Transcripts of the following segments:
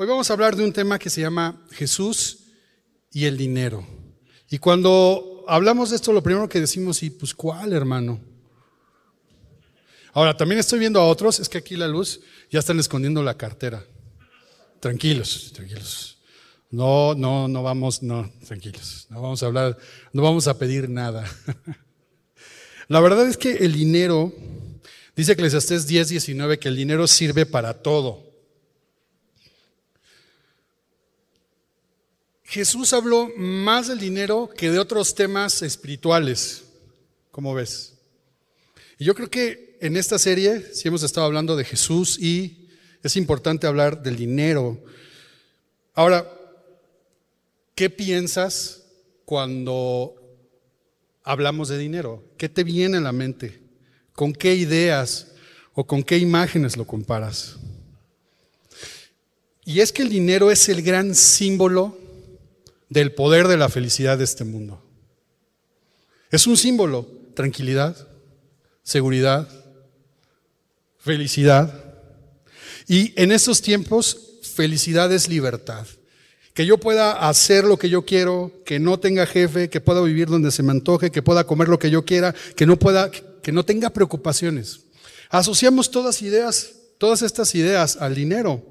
Hoy vamos a hablar de un tema que se llama Jesús y el dinero. Y cuando hablamos de esto, lo primero que decimos, ¿y pues cuál, hermano? Ahora, también estoy viendo a otros, es que aquí la luz ya están escondiendo la cartera. Tranquilos, tranquilos. No, no, no vamos, no, tranquilos. No vamos a hablar, no vamos a pedir nada. La verdad es que el dinero, dice Eclesiastés 10, 19, que el dinero sirve para todo. Jesús habló más del dinero que de otros temas espirituales, ¿cómo ves? Y yo creo que en esta serie, si hemos estado hablando de Jesús y es importante hablar del dinero. Ahora, ¿qué piensas cuando hablamos de dinero? ¿Qué te viene a la mente? ¿Con qué ideas o con qué imágenes lo comparas? Y es que el dinero es el gran símbolo del poder de la felicidad de este mundo. Es un símbolo, tranquilidad, seguridad, felicidad. Y en estos tiempos, felicidad es libertad. Que yo pueda hacer lo que yo quiero, que no tenga jefe, que pueda vivir donde se me antoje, que pueda comer lo que yo quiera, que no pueda, que no tenga preocupaciones. Asociamos todas ideas, todas estas ideas al dinero.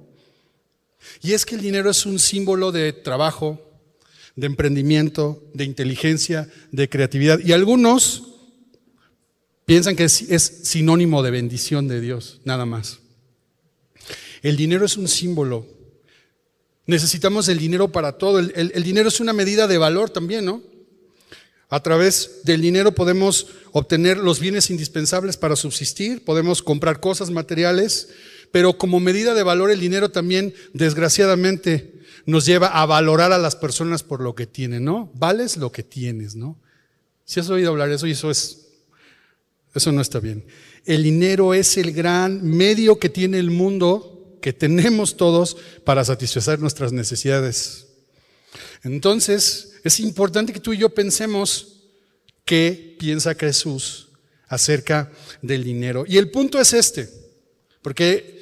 Y es que el dinero es un símbolo de trabajo, de emprendimiento, de inteligencia, de creatividad. Y algunos piensan que es, sinónimo de bendición de Dios, nada más. El dinero es un símbolo. Necesitamos el dinero para todo. El, el dinero es una medida de valor también, ¿no? A través del dinero podemos obtener los bienes indispensables para subsistir, podemos comprar cosas materiales, pero como medida de valor el dinero también, desgraciadamente, nos lleva a valorar a las personas por lo que tienen, ¿no? Vales lo que tienes, ¿no? Si has oído hablar de eso y eso es, eso no está bien. El dinero es el gran medio que tiene el mundo, que tenemos todos para satisfacer nuestras necesidades. Entonces, es importante que tú y yo pensemos qué piensa Jesús acerca del dinero. Y el punto es este, porque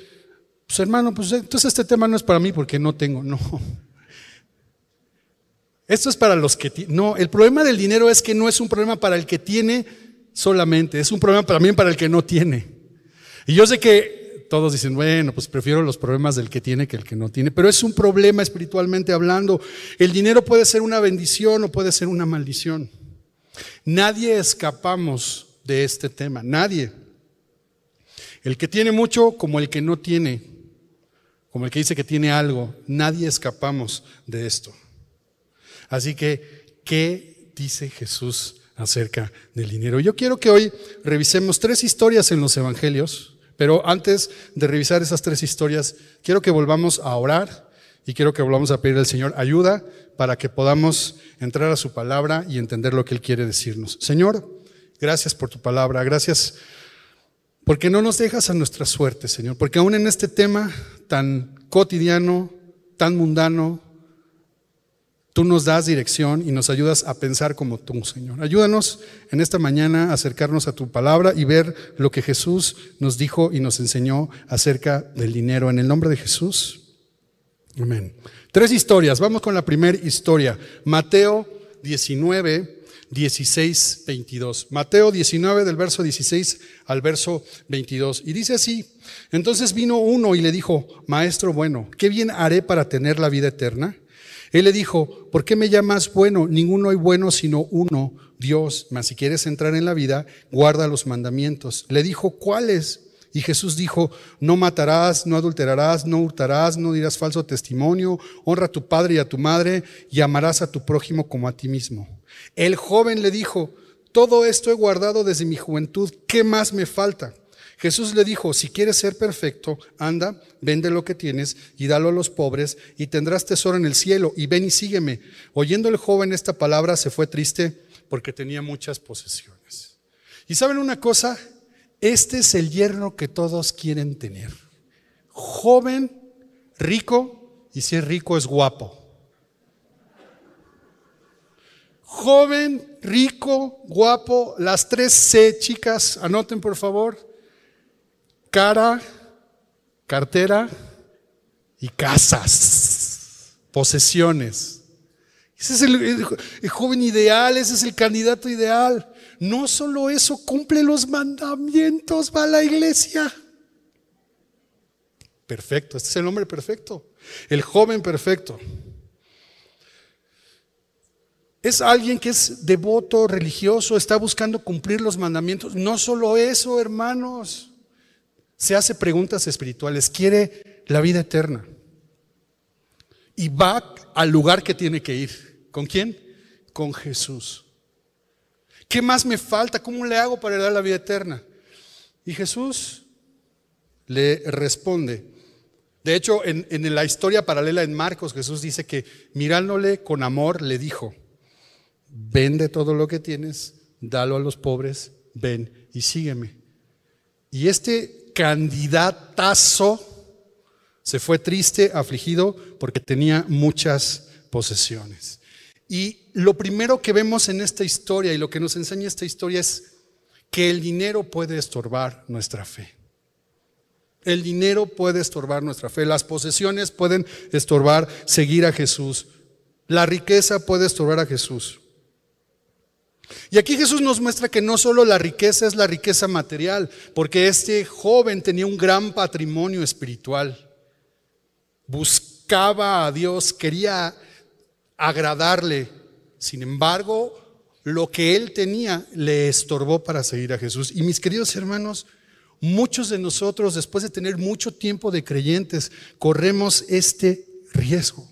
pues hermano, pues entonces este tema no es para mí porque no tengo, no. Esto es para los que no, el problema del dinero es que no es un problema para el que tiene solamente, es un problema también para el que no tiene. Y yo sé que todos dicen, bueno, pues prefiero los problemas del que tiene que el que no tiene, pero es un problema espiritualmente hablando. El dinero puede ser una bendición o puede ser una maldición. Nadie escapamos de este tema, nadie. El que tiene mucho como el que no tiene como el que dice que tiene algo. Nadie escapamos de esto. Así que, ¿qué dice Jesús acerca del dinero? Yo quiero que hoy revisemos tres historias en los evangelios, pero antes de revisar esas tres historias, quiero que volvamos a orar y quiero que volvamos a pedir al Señor ayuda para que podamos entrar a su palabra y entender lo que Él quiere decirnos. Señor, gracias por tu palabra, gracias porque no nos dejas a nuestra suerte, Señor, porque aún en este tema tan cotidiano, tan mundano, tú nos das dirección y nos ayudas a pensar como tú, Señor. Ayúdanos en esta mañana a acercarnos a tu palabra y ver lo que Jesús nos dijo y nos enseñó acerca del dinero. En el nombre de Jesús. Amén. Tres historias. Vamos con la primera historia. Mateo 19, 16, 22. Mateo 19 del verso 16 al verso 22. Y dice así, entonces vino uno y le dijo, Maestro bueno, ¿qué bien haré para tener la vida eterna? Él le dijo, ¿por qué me llamas bueno? Ninguno hay bueno sino uno, Dios. Mas si quieres entrar en la vida, guarda los mandamientos. Le dijo, ¿cuáles? Y Jesús dijo, no matarás, no adulterarás, no hurtarás, no dirás falso testimonio, honra a tu padre y a tu madre y amarás a tu prójimo como a ti mismo. El joven le dijo, todo esto he guardado desde mi juventud, ¿qué más me falta? Jesús le dijo, si quieres ser perfecto, anda, vende lo que tienes y dalo a los pobres y tendrás tesoro en el cielo y ven y sígueme. Oyendo el joven esta palabra se fue triste porque tenía muchas posesiones. Y saben una cosa, este es el yerno que todos quieren tener. Joven, rico y si es rico es guapo. Joven, rico, guapo, las tres C, chicas, anoten por favor. Cara, cartera y casas, posesiones. Ese es el, joven ideal, ese es el candidato ideal. No solo eso, cumple los mandamientos, va a la iglesia. Perfecto, este es el hombre perfecto, el joven perfecto. Es alguien que es devoto, religioso, está buscando cumplir los mandamientos. No solo eso, hermanos. Se hace preguntas espirituales, quiere la vida eterna. Y va al lugar que tiene que ir. ¿Con quién? Con Jesús. ¿Qué más me falta? ¿Cómo le hago para dar la vida eterna? Y Jesús le responde. De hecho, en, en la historia paralela en Marcos, Jesús dice que mirándole con amor, le dijo, vende todo lo que tienes, dalo a los pobres, ven y sígueme. Y este candidatazo se fue triste, afligido, porque tenía muchas posesiones. Y lo primero que vemos en esta historia y lo que nos enseña esta historia es que el dinero puede estorbar nuestra fe. El dinero puede estorbar nuestra fe. Las posesiones pueden estorbar seguir a Jesús. La riqueza puede estorbar a Jesús. Y aquí Jesús nos muestra que no solo la riqueza es la riqueza material, porque este joven tenía un gran patrimonio espiritual. Buscaba a Dios, quería agradarle. Sin embargo, lo que él tenía le estorbó para seguir a Jesús. Y mis queridos hermanos, muchos de nosotros, después de tener mucho tiempo de creyentes, corremos este riesgo.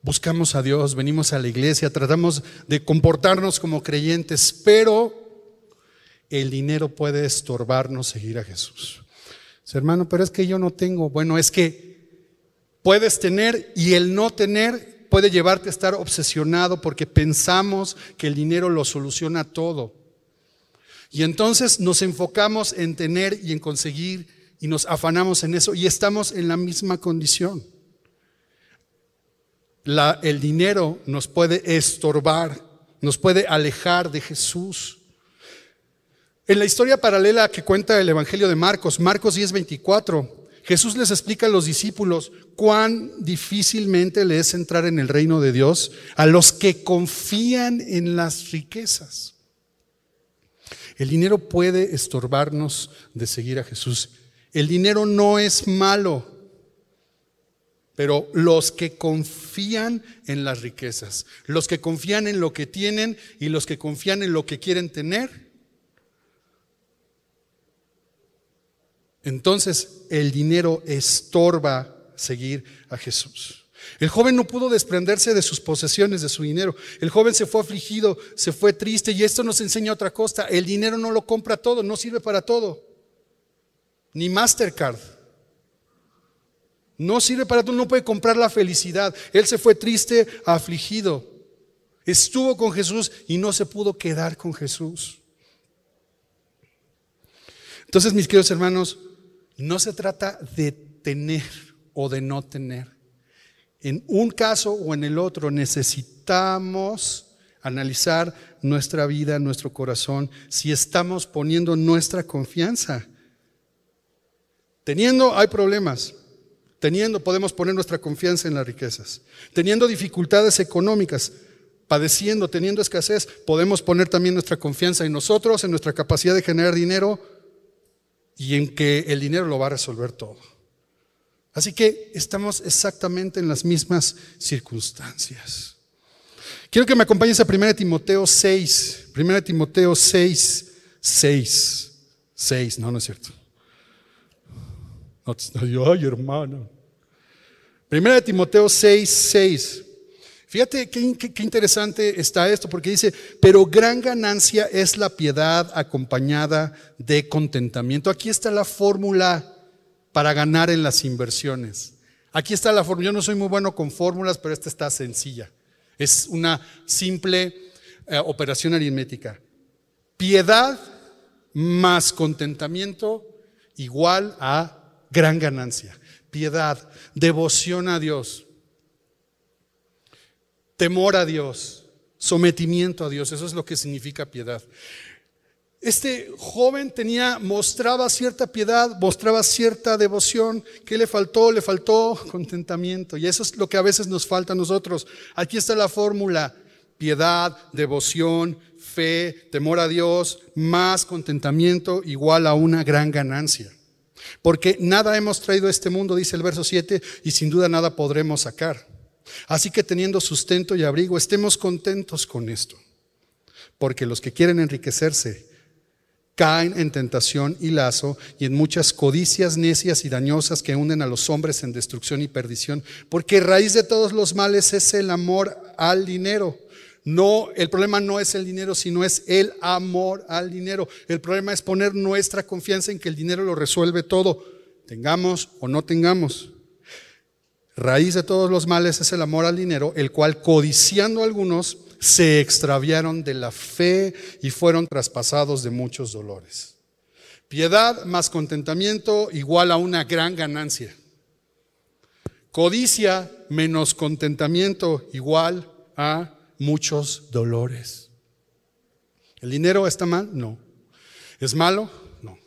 buscamos a Dios, venimos a la iglesia, tratamos de comportarnos como creyentes, pero el dinero puede estorbarnos seguir a Jesús. Hermano, pero es que yo no tengo. Bueno, es que puedes tener y el no tener puede llevarte a estar obsesionado porque pensamos que el dinero lo soluciona todo. Y entonces nos enfocamos en tener y en conseguir y nos afanamos en eso y estamos en la misma condición el dinero nos puede estorbar, nos puede alejar de Jesús. En la historia paralela que cuenta el Evangelio de Marcos, Marcos 10:24, Jesús les explica a los discípulos cuán difícilmente le es entrar en el reino de Dios a los que confían en las riquezas. El dinero puede estorbarnos de seguir a Jesús. El dinero no es malo. Pero los que confían en las riquezas, los que confían en lo que tienen y los que confían en lo que quieren tener, entonces el dinero estorba seguir a Jesús. El joven no pudo desprenderse de sus posesiones, de su dinero. El joven se fue afligido, se fue triste y esto nos enseña otra cosa. El dinero no lo compra todo, no sirve para todo. Ni Mastercard. No sirve para tú, no puede comprar la felicidad. Él se fue triste, afligido. Estuvo con Jesús y no se pudo quedar con Jesús. Entonces, mis queridos hermanos, no se trata de tener o de no tener. En un caso o en el otro necesitamos analizar nuestra vida, nuestro corazón, si estamos poniendo nuestra confianza. Teniendo, hay problemas. Teniendo, podemos poner nuestra confianza en las riquezas. Teniendo dificultades económicas, padeciendo, teniendo escasez, podemos poner también nuestra confianza en nosotros, en nuestra capacidad de generar dinero y en que el dinero lo va a resolver todo. Así que estamos exactamente en las mismas circunstancias. Quiero que me acompañes a 1 Timoteo 6, 1 Timoteo 6, 6, 6, no, no es cierto. No, ay, hermano. Primera de Timoteo 6, 6. Fíjate qué, interesante está esto, porque dice, pero gran ganancia es la piedad acompañada de contentamiento. Aquí está la fórmula para ganar en las inversiones. Aquí está la fórmula. Yo no soy muy bueno con fórmulas, pero esta está sencilla. Es una simple eh, operación aritmética. Piedad más contentamiento igual a gran ganancia. Piedad, devoción a Dios, temor a Dios, sometimiento a Dios. Eso es lo que significa piedad. Este joven tenía, mostraba cierta piedad, mostraba cierta devoción. ¿Qué le faltó? Le faltó contentamiento. Y eso es lo que a veces nos falta a nosotros. Aquí está la fórmula. Piedad, devoción, fe, temor a Dios, más contentamiento igual a una gran ganancia. Porque nada hemos traído a este mundo, dice el verso 7, y sin duda nada podremos sacar. Así que teniendo sustento y abrigo, estemos contentos con esto. Porque los que quieren enriquecerse caen en tentación y lazo y en muchas codicias necias y dañosas que hunden a los hombres en destrucción y perdición. Porque raíz de todos los males es el amor al dinero. No, el problema no es el dinero, sino es el amor al dinero. El problema es poner nuestra confianza en que el dinero lo resuelve todo, tengamos o no tengamos. Raíz de todos los males es el amor al dinero, el cual codiciando algunos se extraviaron de la fe y fueron traspasados de muchos dolores. Piedad más contentamiento igual a una gran ganancia. Codicia menos contentamiento igual a muchos dolores. ¿El dinero está mal? No. ¿Es malo? No.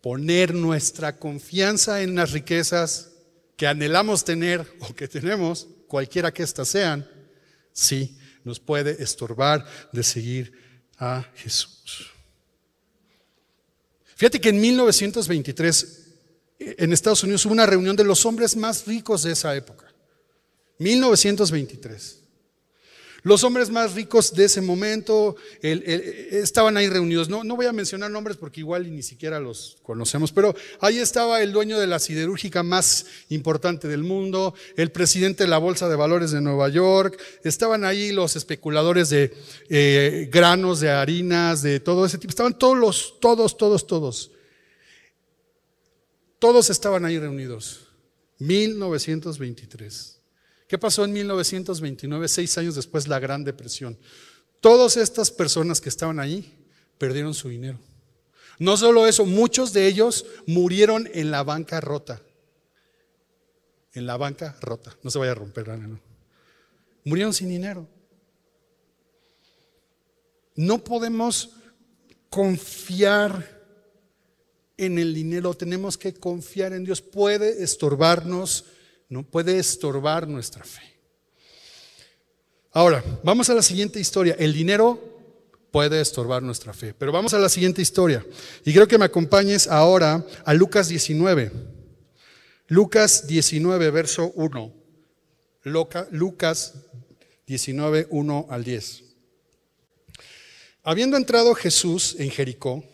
Poner nuestra confianza en las riquezas que anhelamos tener o que tenemos, cualquiera que éstas sean, sí, nos puede estorbar de seguir a Jesús. Fíjate que en 1923 en Estados Unidos hubo una reunión de los hombres más ricos de esa época. 1923. Los hombres más ricos de ese momento estaban ahí reunidos. No, voy a mencionar nombres porque igual ni siquiera los conocemos, pero ahí estaba el dueño de la siderúrgica más importante del mundo, el presidente de la Bolsa de Valores de Nueva York, estaban ahí los especuladores de eh, granos, de harinas, de todo ese tipo. Estaban todos los, todos, todos, todos. Todos estaban ahí reunidos. 1923. ¿Qué pasó en 1929, seis años después, la Gran Depresión? Todas estas personas que estaban ahí perdieron su dinero. No solo eso, muchos de ellos murieron en la banca rota. En la banca rota. No se vaya a romper, no. Murieron sin dinero. No podemos confiar en el dinero, tenemos que confiar en Dios. Puede estorbarnos no puede estorbar nuestra fe. Ahora, vamos a la siguiente historia. El dinero puede estorbar nuestra fe, pero vamos a la siguiente historia. Y creo que me acompañes ahora a Lucas 19. Lucas 19, verso 1. Lucas 19, 1 al 10. Habiendo entrado Jesús en Jericó,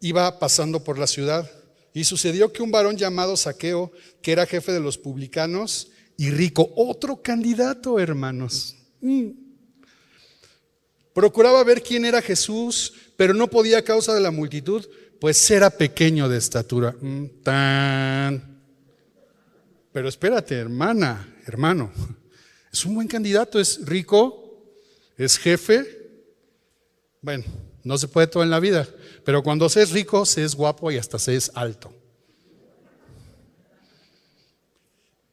iba pasando por la ciudad y sucedió que un varón llamado Saqueo, que era jefe de los publicanos y rico, otro candidato, hermanos, mm. procuraba ver quién era Jesús, pero no podía a causa de la multitud, pues era pequeño de estatura. Mm, tan. Pero espérate, hermana, hermano, es un buen candidato, es rico, es jefe. Bueno, no se puede todo en la vida, pero cuando se es rico, se es guapo y hasta se es alto.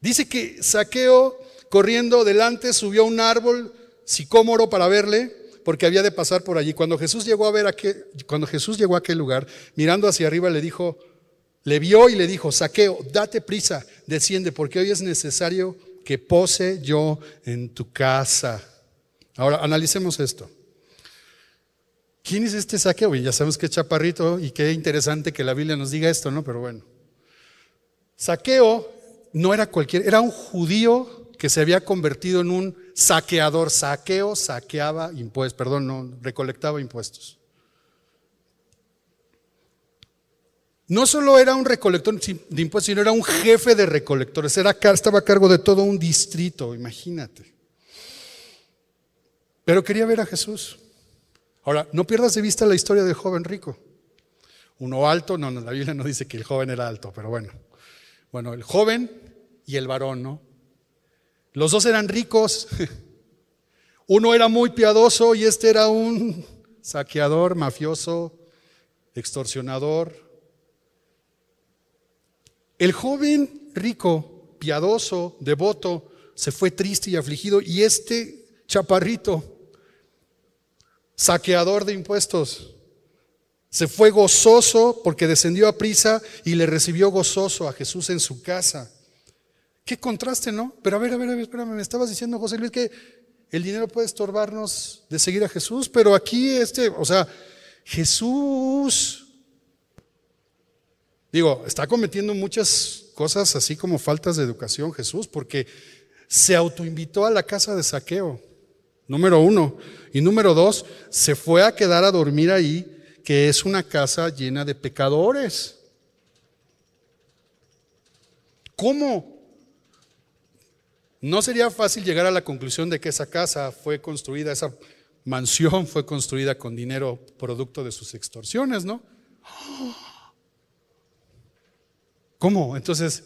Dice que Saqueo, corriendo delante, subió a un árbol sicómoro para verle, porque había de pasar por allí. Cuando Jesús llegó a ver aquel, cuando Jesús llegó a aquel lugar, mirando hacia arriba, le dijo, le vio y le dijo, Saqueo, date prisa, desciende, porque hoy es necesario que pose yo en tu casa. Ahora, analicemos esto. ¿Quién es este saqueo? ya sabemos que es chaparrito y qué interesante que la Biblia nos diga esto, ¿no? Pero bueno. Saqueo no era cualquier, era un judío que se había convertido en un saqueador. Saqueo saqueaba impuestos, perdón, no, recolectaba impuestos. No solo era un recolector de impuestos, sino era un jefe de recolectores. Era, estaba a cargo de todo un distrito, imagínate. Pero quería ver a Jesús. Ahora, no pierdas de vista la historia del joven rico. Uno alto, no, la Biblia no dice que el joven era alto, pero bueno. Bueno, el joven y el varón, ¿no? Los dos eran ricos. Uno era muy piadoso y este era un saqueador, mafioso, extorsionador. El joven rico, piadoso, devoto, se fue triste y afligido y este chaparrito saqueador de impuestos, Se fue gozoso porque descendió a prisa y le recibió gozoso a Jesús en su casa. Qué contraste, ¿no? Pero a ver, a ver, a ver, espérame, me estabas diciendo, José Luis, que el dinero puede estorbarnos de seguir a Jesús, pero aquí este, o sea, Jesús, digo, está cometiendo muchas cosas así como faltas de educación Jesús, porque se autoinvitó a la casa de saqueo, número uno. Y número dos, se fue a quedar a dormir ahí que es una casa llena de pecadores. ¿Cómo? No sería fácil llegar a la conclusión de que esa casa fue construida, esa mansión fue construida con dinero producto de sus extorsiones, ¿no? ¿Cómo? Entonces,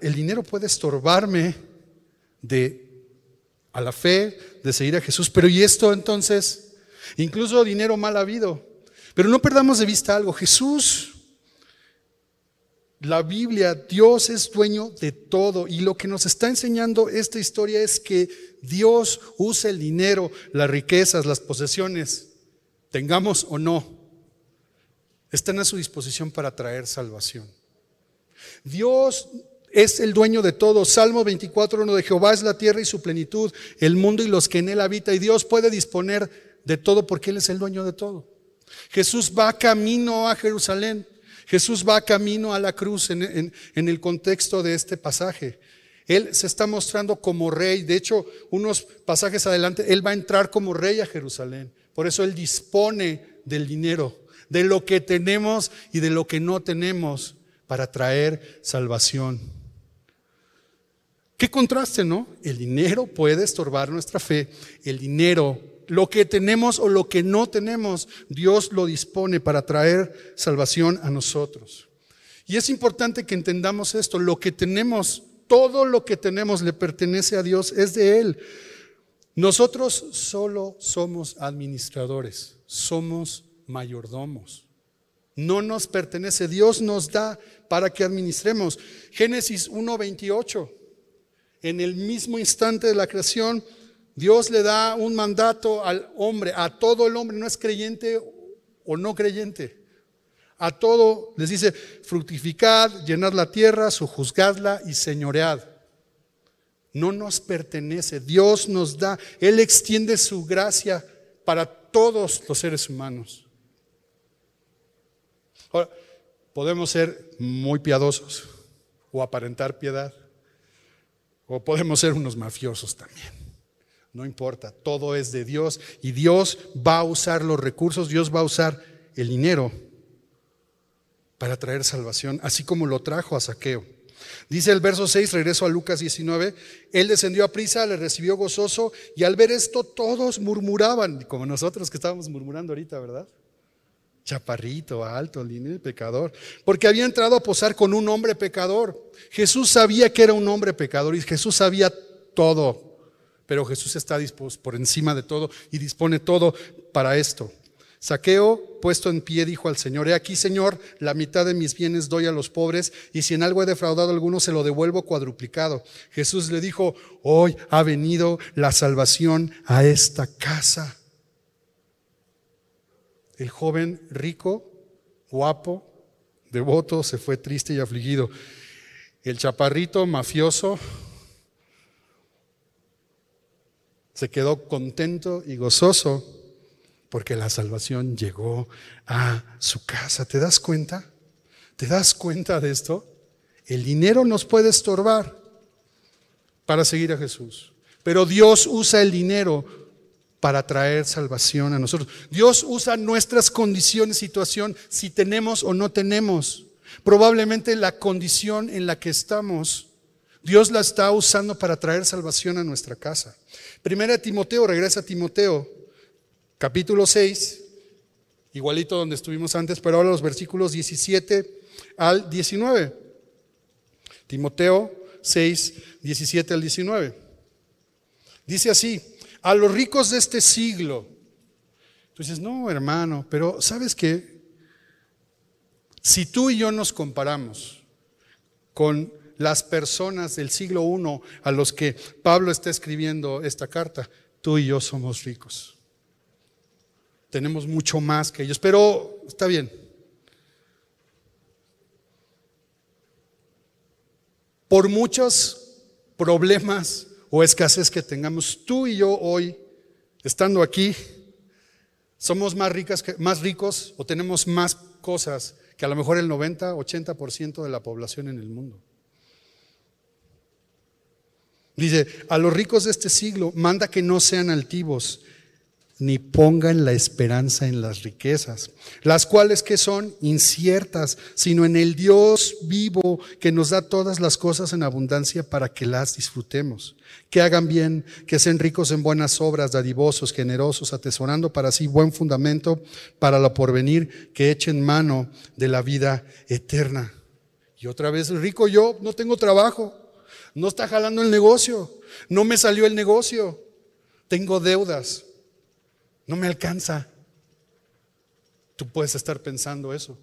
el dinero puede estorbarme de a la fe, de seguir a Jesús, pero ¿y esto entonces? Incluso dinero mal habido. Pero no perdamos de vista algo, Jesús, la Biblia, Dios es dueño de todo y lo que nos está enseñando esta historia es que Dios usa el dinero, las riquezas, las posesiones, tengamos o no, están a su disposición para traer salvación. Dios es el dueño de todo. Salmo 24, uno de Jehová es la tierra y su plenitud, el mundo y los que en él habitan. Y Dios puede disponer de todo porque Él es el dueño de todo. Jesús va camino a Jerusalén. Jesús va camino a la cruz en, el contexto de este pasaje. Él se está mostrando como rey. De hecho, unos pasajes adelante, Él va a entrar como rey a Jerusalén. Por eso Él dispone del dinero, de lo que tenemos y de lo que no tenemos para traer salvación. Qué contraste, ¿no? El dinero puede estorbar nuestra fe. El dinero lo que tenemos o lo que no tenemos, Dios lo dispone para traer salvación a nosotros. Y es importante que entendamos esto, lo que tenemos, todo lo que tenemos le pertenece a Dios, es de Él. Nosotros solo somos administradores, somos mayordomos. No nos pertenece, Dios nos da para que administremos. Génesis 1.28, en el mismo instante de la creación, Dios le da un mandato al hombre, a todo el hombre, no es creyente o no creyente. A todo les dice, fructificad, llenad la tierra, sojuzgadla y señoread. No nos pertenece, Dios nos da, Él extiende su gracia para todos los seres humanos. Ahora, podemos ser muy piadosos o aparentar piedad, o podemos ser unos mafiosos también. No importa, todo es de Dios y Dios va a usar los recursos, Dios va a usar el dinero para traer salvación, así como lo trajo a Saqueo. Dice el verso 6, regreso a Lucas 19, él descendió a prisa, le recibió gozoso y al ver esto todos murmuraban, como nosotros que estábamos murmurando ahorita, ¿verdad? Chaparrito, alto, lindo, pecador, porque había entrado a posar con un hombre pecador. Jesús sabía que era un hombre pecador y Jesús sabía todo pero Jesús está dispuesto por encima de todo y dispone todo para esto. Saqueo, puesto en pie, dijo al Señor, he aquí, Señor, la mitad de mis bienes doy a los pobres, y si en algo he defraudado a alguno, se lo devuelvo cuadruplicado. Jesús le dijo, hoy ha venido la salvación a esta casa. El joven rico, guapo, devoto, se fue triste y afligido. El chaparrito mafioso, se quedó contento y gozoso porque la salvación llegó a su casa. ¿Te das cuenta? ¿Te das cuenta de esto? El dinero nos puede estorbar para seguir a Jesús, pero Dios usa el dinero para traer salvación a nosotros. Dios usa nuestras condiciones, situación, si tenemos o no tenemos. Probablemente la condición en la que estamos Dios la está usando para traer salvación a nuestra casa. Primera Timoteo, regresa a Timoteo, capítulo 6, igualito donde estuvimos antes, pero ahora los versículos 17 al 19. Timoteo 6, 17 al 19. Dice así, a los ricos de este siglo. Dices, no, hermano, pero ¿sabes qué? Si tú y yo nos comparamos con las personas del siglo I a los que Pablo está escribiendo esta carta, tú y yo somos ricos. tenemos mucho más que ellos, pero está bien. Por muchos problemas o escasez que tengamos, tú y yo hoy, estando aquí, somos más, ricas más ricos o tenemos más cosas que a lo mejor el 90, 80% de la población en el mundo. Dice, a los ricos de este siglo manda que no sean altivos, ni pongan la esperanza en las riquezas, las cuales que son inciertas, sino en el Dios vivo que nos da todas las cosas en abundancia para que las disfrutemos. Que hagan bien, que sean ricos en buenas obras, dadivosos, generosos, atesorando para sí buen fundamento para lo porvenir, que echen mano de la vida eterna. Y otra vez, rico yo, no tengo trabajo, no está jalando el negocio, no me salió el negocio, tengo deudas no me alcanza. Tú puedes estar pensando eso.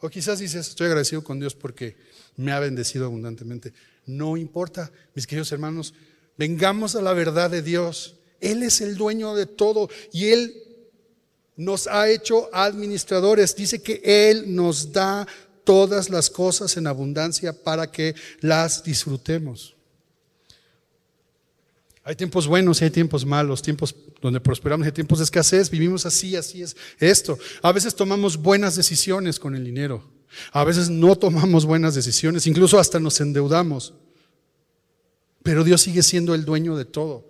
O quizás dices, estoy agradecido con Dios porque me ha bendecido abundantemente. No importa, mis queridos hermanos, vengamos a la verdad de Dios. Él es el dueño de todo y Él nos ha hecho administradores. Dice que Él nos da todas las cosas en abundancia para que las disfrutemos. Hay tiempos buenos y hay tiempos malos, tiempos donde prosperamos y hay tiempos de escasez. Vivimos así, así es esto. A veces tomamos buenas decisiones con el dinero. A veces no tomamos buenas decisiones, incluso hasta nos endeudamos. Pero Dios sigue siendo el dueño de todo.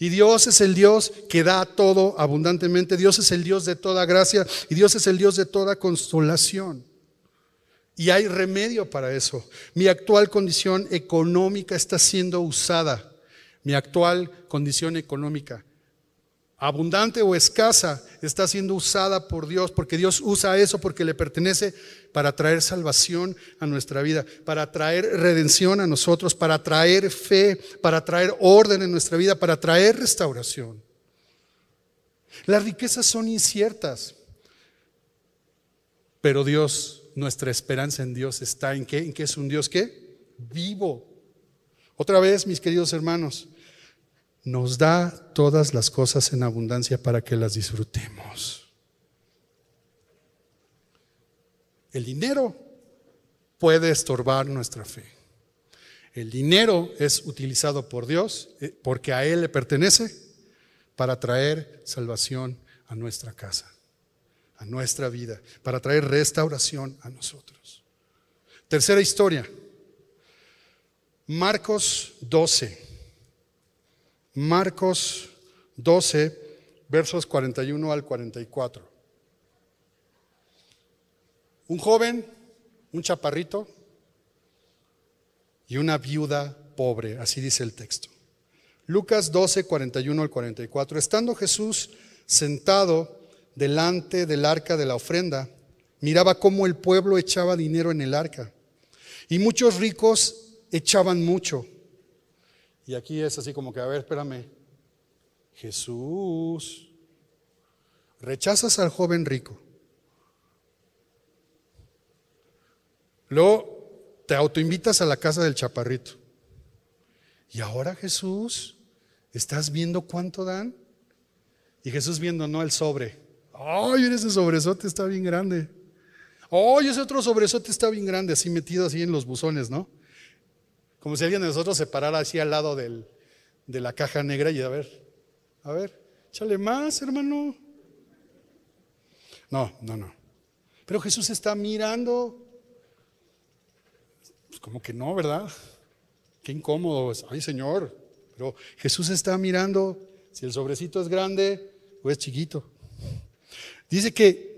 Y Dios es el Dios que da todo abundantemente. Dios es el Dios de toda gracia y Dios es el Dios de toda consolación. Y hay remedio para eso. Mi actual condición económica está siendo usada mi actual condición económica, abundante o escasa, está siendo usada por Dios, porque Dios usa eso porque le pertenece para traer salvación a nuestra vida, para traer redención a nosotros, para traer fe, para traer orden en nuestra vida, para traer restauración. Las riquezas son inciertas, pero Dios, nuestra esperanza en Dios está en qué? En que es un Dios que vivo. Otra vez, mis queridos hermanos, nos da todas las cosas en abundancia para que las disfrutemos. El dinero puede estorbar nuestra fe. El dinero es utilizado por Dios eh, porque a Él le pertenece para traer salvación a nuestra casa, a nuestra vida, para traer restauración a nosotros. Tercera historia, Marcos 12. Marcos 12, versos 41 al 44. Un joven, un chaparrito y una viuda pobre, así dice el texto. Lucas 12, 41 al 44. Estando Jesús sentado delante del arca de la ofrenda, miraba cómo el pueblo echaba dinero en el arca. Y muchos ricos echaban mucho. Y aquí es así como que, a ver, espérame. Jesús, rechazas al joven rico. Luego te autoinvitas a la casa del chaparrito. Y ahora Jesús, ¿estás viendo cuánto dan? Y Jesús viendo, no el sobre. Ay, ese sobresote está bien grande. Ay, ese otro sobresote está bien grande, así metido así en los buzones, ¿no? Como si alguien de nosotros se parara así al lado de la caja negra y a ver, a ver, échale más, hermano. No, no, no. Pero Jesús está mirando. Pues como que no, ¿verdad? Qué incómodo. Ay, Señor. Pero Jesús está mirando si el sobrecito es grande o es chiquito. Dice que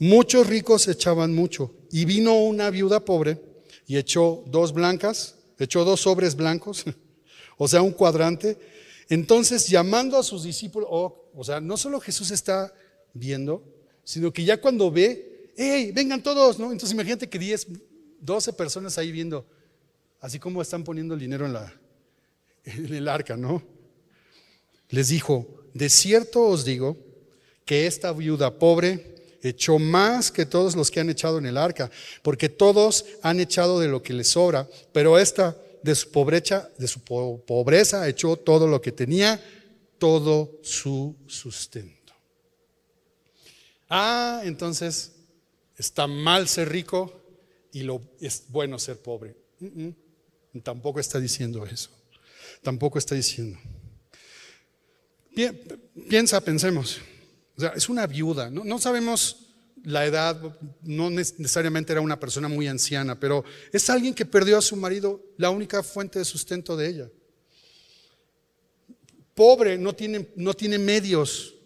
muchos ricos echaban mucho y vino una viuda pobre y echó dos blancas, echó dos sobres blancos, o sea, un cuadrante. Entonces, llamando a sus discípulos, o sea, no solo Jesús está viendo, sino que ya cuando ve, hey, vengan todos, ¿no? Entonces imagínate que 10, 12 personas ahí viendo, así como están poniendo el dinero en, la, en el arca, ¿no? Les dijo, de cierto os digo que esta viuda pobre echó más que todos los que han echado en el arca, porque todos han echado de lo que les sobra, pero esta de su pobreza, de su pobreza echó todo lo que tenía, todo su sustento. Ah, entonces está mal ser rico y lo, es bueno ser pobre. Tampoco está diciendo eso. Tampoco está diciendo. Piensa, pensemos. O sea, es una viuda. No, sabemos la edad, no necesariamente era una persona muy anciana, pero es alguien que perdió a su marido, la única fuente de sustento de ella. Pobre, no tiene, no tiene medios.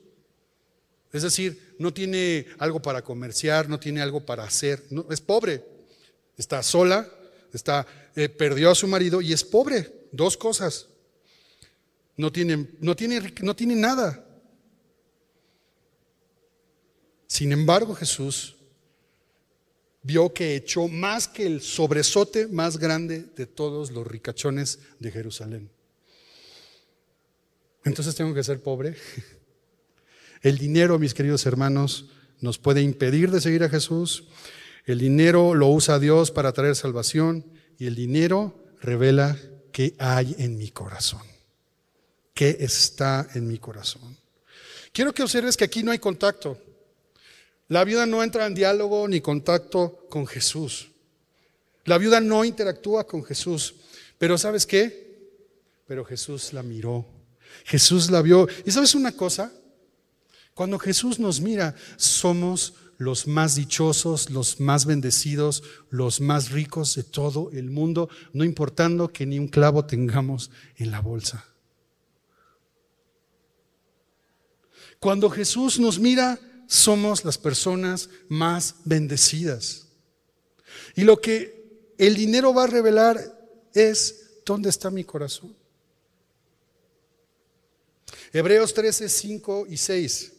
Es decir, no tiene algo para comerciar, no tiene algo para hacer. No, es pobre. Está sola, está, eh, perdió a su marido y es pobre. Dos cosas. No tiene, no tiene, no tiene nada. Sin embargo, Jesús vio que echó más que el sobresote más grande de todos los ricachones de Jerusalén. Entonces tengo que ser pobre. El dinero, mis queridos hermanos, nos puede impedir de seguir a Jesús. El dinero lo usa Dios para traer salvación y el dinero revela qué hay en mi corazón, qué está en mi corazón. Quiero que observes que aquí no hay contacto. La viuda no entra en diálogo ni contacto con Jesús. La viuda no interactúa con Jesús. Pero ¿sabes qué? Pero Jesús la miró. Jesús la vio. ¿Y sabes una cosa? Cuando Jesús nos mira, somos los más dichosos, los más bendecidos, los más ricos de todo el mundo, no importando que ni un clavo tengamos en la bolsa. Cuando Jesús nos mira, somos las personas más bendecidas. Y lo que el dinero va a revelar es dónde está mi corazón. Hebreos 13, 5 y 6.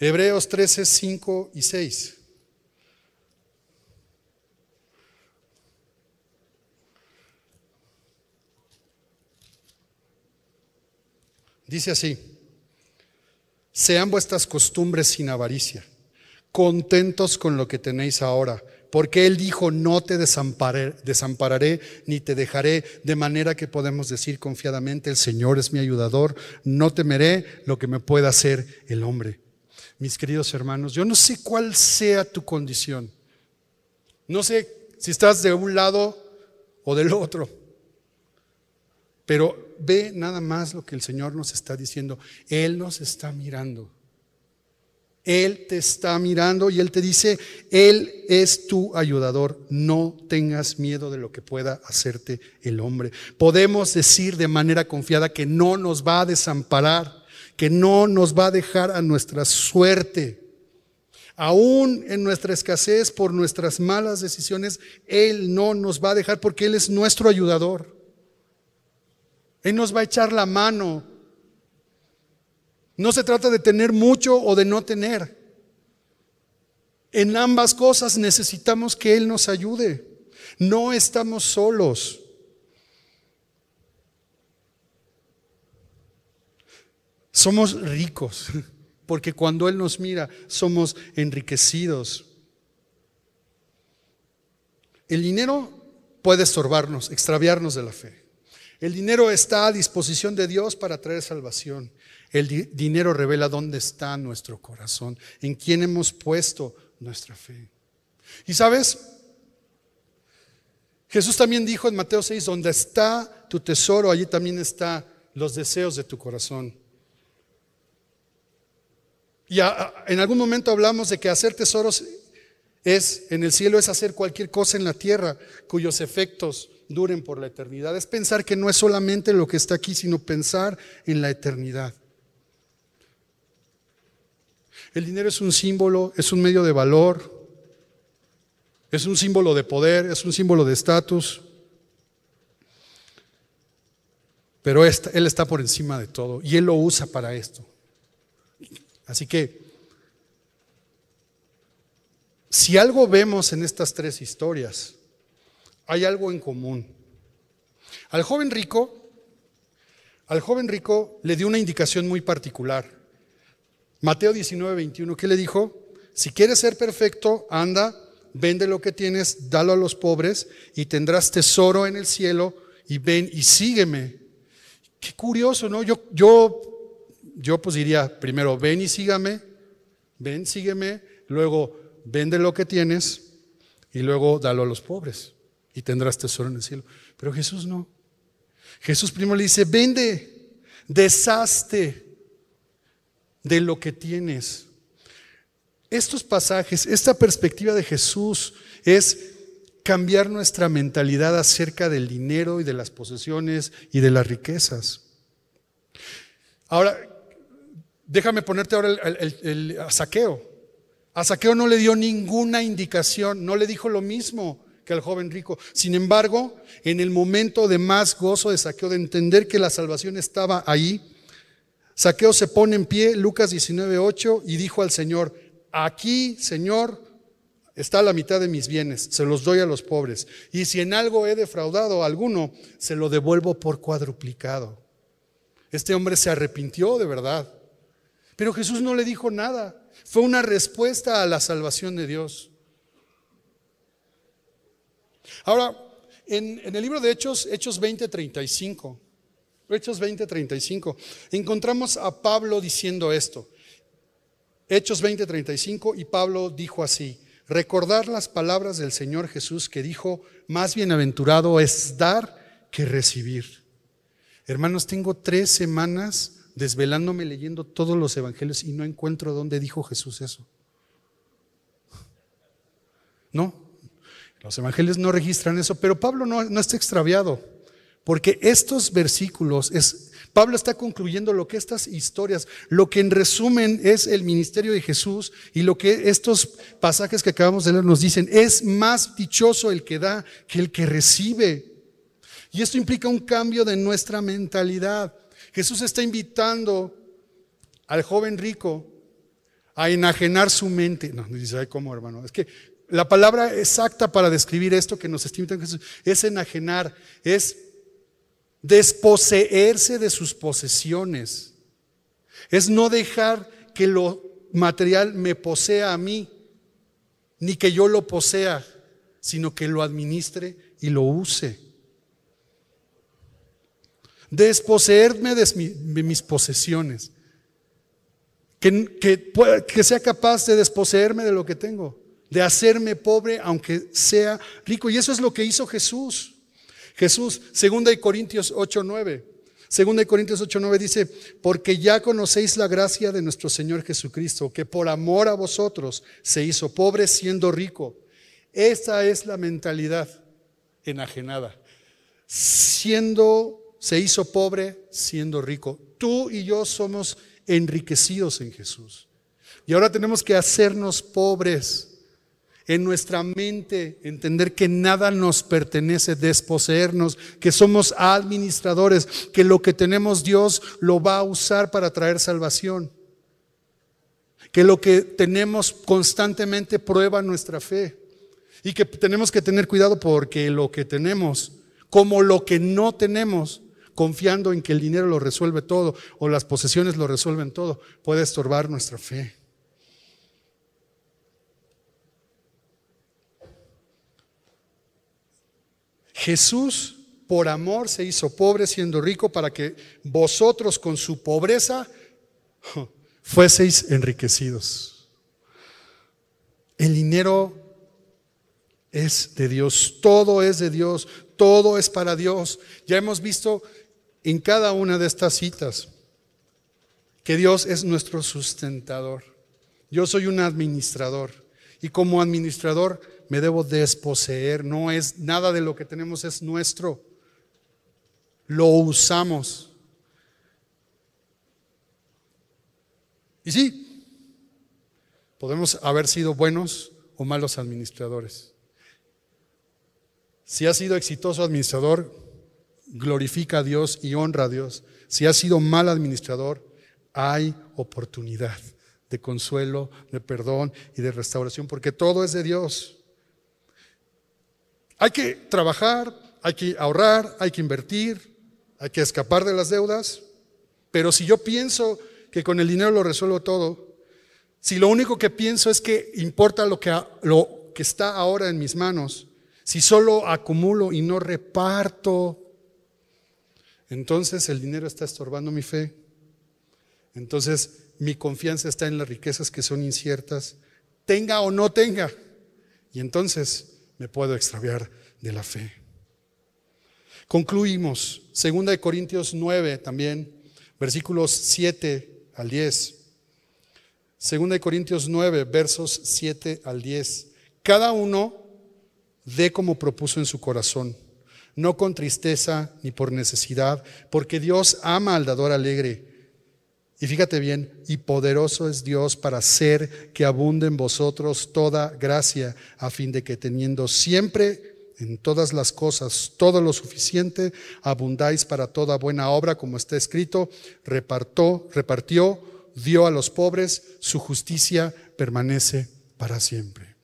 Hebreos 13, 5 y 6. Dice así sean vuestras costumbres sin avaricia, contentos con lo que tenéis ahora, porque Él dijo, no te desampararé, ni te dejaré, de manera que podemos decir confiadamente, el Señor es mi ayudador, no temeré lo que me pueda hacer el hombre. Mis queridos hermanos, yo no sé cuál sea tu condición, no sé si estás de un lado o del otro, pero ve nada más lo que el Señor nos está diciendo. Él nos está mirando. Él te está mirando y Él te dice, Él es tu ayudador. No tengas miedo de lo que pueda hacerte el hombre. Podemos decir de manera confiada que no nos va a desamparar, que no nos va a dejar a nuestra suerte. Aún en nuestra escasez por nuestras malas decisiones, Él no nos va a dejar porque Él es nuestro ayudador. Él nos va a echar la mano. No se trata de tener mucho o de no tener. En ambas cosas necesitamos que Él nos ayude. No estamos solos. Somos ricos, porque cuando Él nos mira, somos enriquecidos. El dinero puede estorbarnos, extraviarnos de la fe. El dinero está a disposición de Dios para traer salvación. El dinero revela dónde está nuestro corazón, en quién hemos puesto nuestra fe. Y sabes, Jesús también dijo en Mateo 6, donde está tu tesoro, allí también están los deseos de tu corazón. Y en algún momento hablamos de que hacer tesoros es en el cielo es hacer cualquier cosa en la tierra cuyos efectos duren por la eternidad. Es pensar que no es solamente lo que está aquí, sino pensar en la eternidad. El dinero es un símbolo, es un medio de valor, es un símbolo de poder, es un símbolo de estatus. Pero Él está por encima de todo y Él lo usa para esto. Así que, si algo vemos en estas tres historias, hay algo en común. Al joven rico, al joven rico le dio una indicación muy particular. Mateo 19, 21, ¿qué le dijo? Si quieres ser perfecto, anda, vende lo que tienes, dalo a los pobres y tendrás tesoro en el cielo y ven y sígueme. Qué curioso, ¿no? Yo, yo, yo pues diría primero, ven y sígame, ven, sígueme, luego vende lo que tienes y luego dalo a los pobres y tendrás tesoro en el cielo. Pero Jesús no. Jesús primero le dice, vende, deshazte de lo que tienes. Estos pasajes, esta perspectiva de Jesús es cambiar nuestra mentalidad acerca del dinero y de las posesiones y de las riquezas. Ahora, déjame ponerte ahora el, saqueo. A saqueo no le dio ninguna indicación, no le dijo lo mismo que al joven rico. Sin embargo, en el momento de más gozo de saqueo, de entender que la salvación estaba ahí, saqueo se pone en pie, Lucas 19:8, y dijo al Señor, aquí, Señor, está la mitad de mis bienes, se los doy a los pobres. Y si en algo he defraudado a alguno, se lo devuelvo por cuadruplicado. Este hombre se arrepintió de verdad. Pero Jesús no le dijo nada. Fue una respuesta a la salvación de Dios. Ahora, en, el libro de Hechos, Hechos 20:35, Hechos 20:35, encontramos a Pablo diciendo esto. Hechos 20:35 y Pablo dijo así, recordar las palabras del Señor Jesús que dijo, más bienaventurado es dar que recibir. Hermanos, tengo tres semanas desvelándome leyendo todos los evangelios y no encuentro dónde dijo Jesús eso. No, los evangelios no registran eso, pero Pablo no, no está extraviado, porque estos versículos es Pablo está concluyendo lo que estas historias, lo que en resumen es el ministerio de Jesús y lo que estos pasajes que acabamos de leer nos dicen, es más dichoso el que da que el que recibe. Y esto implica un cambio de nuestra mentalidad. Jesús está invitando al joven rico a enajenar su mente. No, dice, ay, ¿cómo, hermano? Es que la palabra exacta para describir esto que nos invitando Jesús es enajenar, es desposeerse de sus posesiones. Es no dejar que lo material me posea a mí, ni que yo lo posea, sino que lo administre y lo use. Desposeerme de, mis posesiones. Que, que sea capaz de desposeerme de lo que tengo, de hacerme pobre aunque sea rico. Y eso es lo que hizo Jesús. Jesús, segunda de Corintios 8:9. Segunda de Corintios 8:9 dice, "Porque ya conocéis la gracia de nuestro Señor Jesucristo, que por amor a vosotros se hizo pobre siendo rico." Esa es la mentalidad enajenada. Siendo se hizo pobre siendo rico. Tú y yo somos enriquecidos en Jesús. Y ahora tenemos que hacernos pobres en nuestra mente, entender que nada nos pertenece, desposeernos, que somos administradores, que lo que tenemos Dios lo va a usar para traer salvación, que lo que tenemos constantemente prueba nuestra fe y que tenemos que tener cuidado porque lo que tenemos, como lo que no tenemos, confiando en que el dinero lo resuelve todo o las posesiones lo resuelven todo, puede estorbar nuestra fe. Jesús por amor se hizo pobre siendo rico para que vosotros con su pobreza fueseis enriquecidos. El dinero es de Dios, todo es de Dios, todo es para Dios. Ya hemos visto en cada una de estas citas que Dios es nuestro sustentador. Yo soy un administrador y como administrador me debo desposeer, no es nada de lo que tenemos es nuestro. Lo usamos. Y sí, podemos haber sido buenos o malos administradores. Si has sido exitoso administrador, glorifica a Dios y honra a Dios. Si has sido mal administrador, hay oportunidad de consuelo, de perdón y de restauración, porque todo es de Dios. Hay que trabajar, hay que ahorrar, hay que invertir, hay que escapar de las deudas. Pero si yo pienso que con el dinero lo resuelvo todo, si lo único que pienso es que importa lo que, lo que está ahora en mis manos, si solo acumulo y no reparto, entonces el dinero está estorbando mi fe. Entonces mi confianza está en las riquezas que son inciertas, tenga o no tenga. Y entonces me puedo extraviar de la fe. Concluimos, 2 Corintios 9 también, versículos 7 al 10. 2 Corintios 9, versos 7 al 10. Cada uno dé como propuso en su corazón, no con tristeza ni por necesidad, porque Dios ama al dador alegre. Y fíjate bien, y poderoso es Dios para hacer que abunde en vosotros toda gracia, a fin de que teniendo siempre en todas las cosas todo lo suficiente, abundáis para toda buena obra, como está escrito, repartó, repartió, dio a los pobres, su justicia permanece para siempre.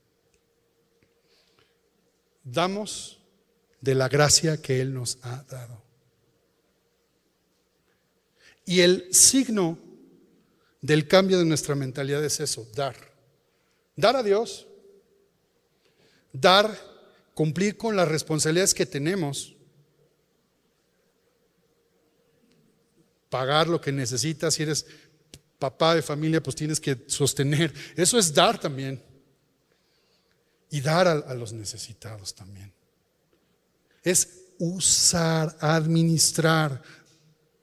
Damos de la gracia que Él nos ha dado. Y el signo del cambio de nuestra mentalidad es eso, dar. Dar a Dios, dar, cumplir con las responsabilidades que tenemos, pagar lo que necesitas, si eres papá de familia, pues tienes que sostener. Eso es dar también. Y dar a, a los necesitados también. Es usar, administrar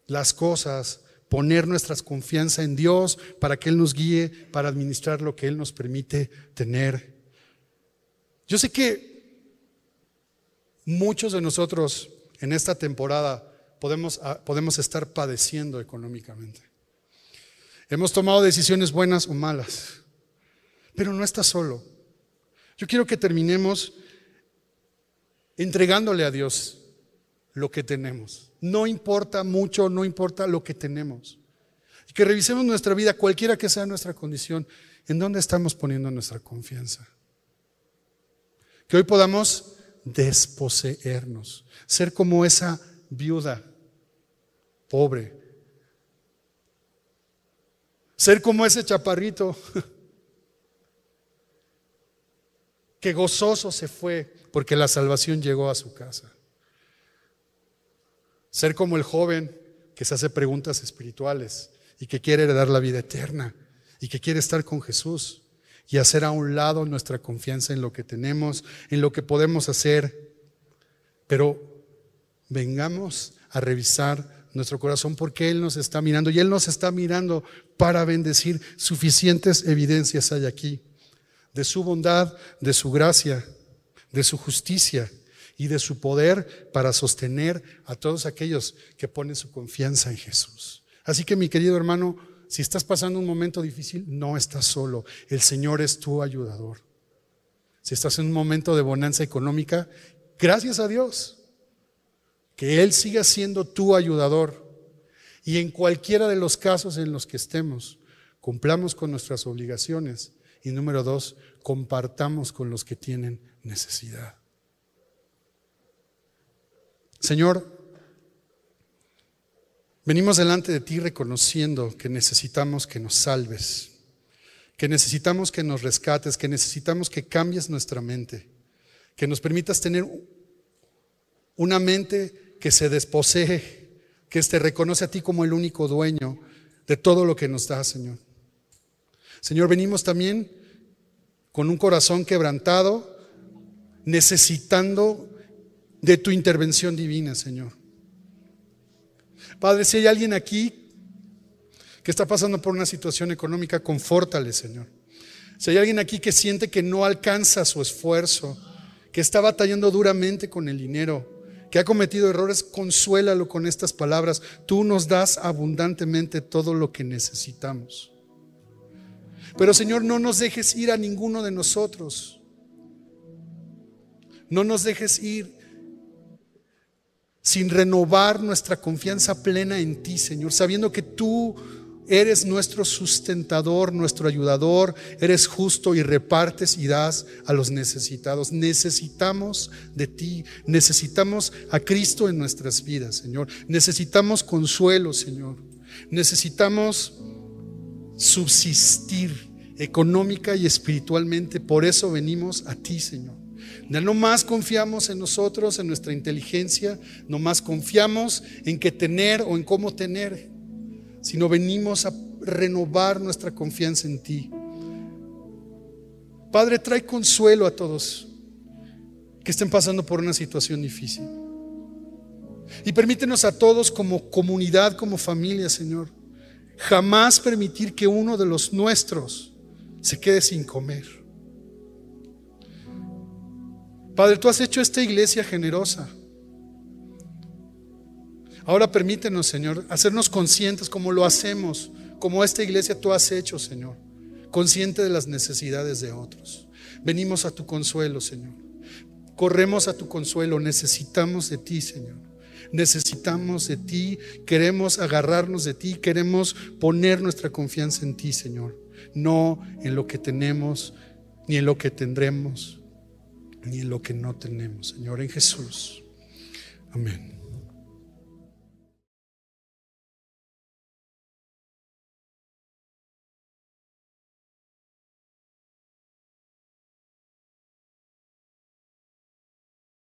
las cosas poner nuestra confianza en Dios para que Él nos guíe, para administrar lo que Él nos permite tener. Yo sé que muchos de nosotros en esta temporada podemos, ah, podemos estar padeciendo económicamente. Hemos tomado decisiones buenas o malas, pero no está solo. Yo quiero que terminemos entregándole a Dios lo que tenemos. No importa mucho, no importa lo que tenemos. Y que revisemos nuestra vida, cualquiera que sea nuestra condición, en dónde estamos poniendo nuestra confianza. Que hoy podamos desposeernos, ser como esa viuda pobre, ser como ese chaparrito que gozoso se fue porque la salvación llegó a su casa. Ser como el joven que se hace preguntas espirituales y que quiere heredar la vida eterna y que quiere estar con Jesús y hacer a un lado nuestra confianza en lo que tenemos, en lo que podemos hacer. Pero vengamos a revisar nuestro corazón porque Él nos está mirando y Él nos está mirando para bendecir. Suficientes evidencias hay aquí de su bondad, de su gracia, de su justicia y de su poder para sostener a todos aquellos que ponen su confianza en Jesús. Así que mi querido hermano, si estás pasando un momento difícil, no estás solo. El Señor es tu ayudador. Si estás en un momento de bonanza económica, gracias a Dios, que Él siga siendo tu ayudador. Y en cualquiera de los casos en los que estemos, cumplamos con nuestras obligaciones. Y número dos, compartamos con los que tienen necesidad. Señor, venimos delante de ti reconociendo que necesitamos que nos salves, que necesitamos que nos rescates, que necesitamos que cambies nuestra mente, que nos permitas tener una mente que se desposee, que te reconoce a ti como el único dueño de todo lo que nos da, Señor. Señor, venimos también con un corazón quebrantado, necesitando de tu intervención divina, Señor. Padre, si hay alguien aquí que está pasando por una situación económica, confórtale, Señor. Si hay alguien aquí que siente que no alcanza su esfuerzo, que está batallando duramente con el dinero, que ha cometido errores, consuélalo con estas palabras. Tú nos das abundantemente todo lo que necesitamos. Pero Señor, no nos dejes ir a ninguno de nosotros. No nos dejes ir sin renovar nuestra confianza plena en ti, Señor, sabiendo que tú eres nuestro sustentador, nuestro ayudador, eres justo y repartes y das a los necesitados. Necesitamos de ti, necesitamos a Cristo en nuestras vidas, Señor. Necesitamos consuelo, Señor. Necesitamos subsistir económica y espiritualmente. Por eso venimos a ti, Señor. No más confiamos en nosotros, en nuestra inteligencia, no más confiamos en qué tener o en cómo tener, sino venimos a renovar nuestra confianza en ti. Padre, trae consuelo a todos que estén pasando por una situación difícil. Y permítenos a todos como comunidad, como familia, Señor, jamás permitir que uno de los nuestros se quede sin comer. Padre, tú has hecho esta iglesia generosa. Ahora permítenos, Señor, hacernos conscientes como lo hacemos, como esta iglesia tú has hecho, Señor, consciente de las necesidades de otros. Venimos a tu consuelo, Señor. Corremos a tu consuelo, necesitamos de ti, Señor. Necesitamos de ti, queremos agarrarnos de ti, queremos poner nuestra confianza en ti, Señor. No en lo que tenemos, ni en lo que tendremos, ni en lo que no tenemos, Señor, en Jesús. Amén.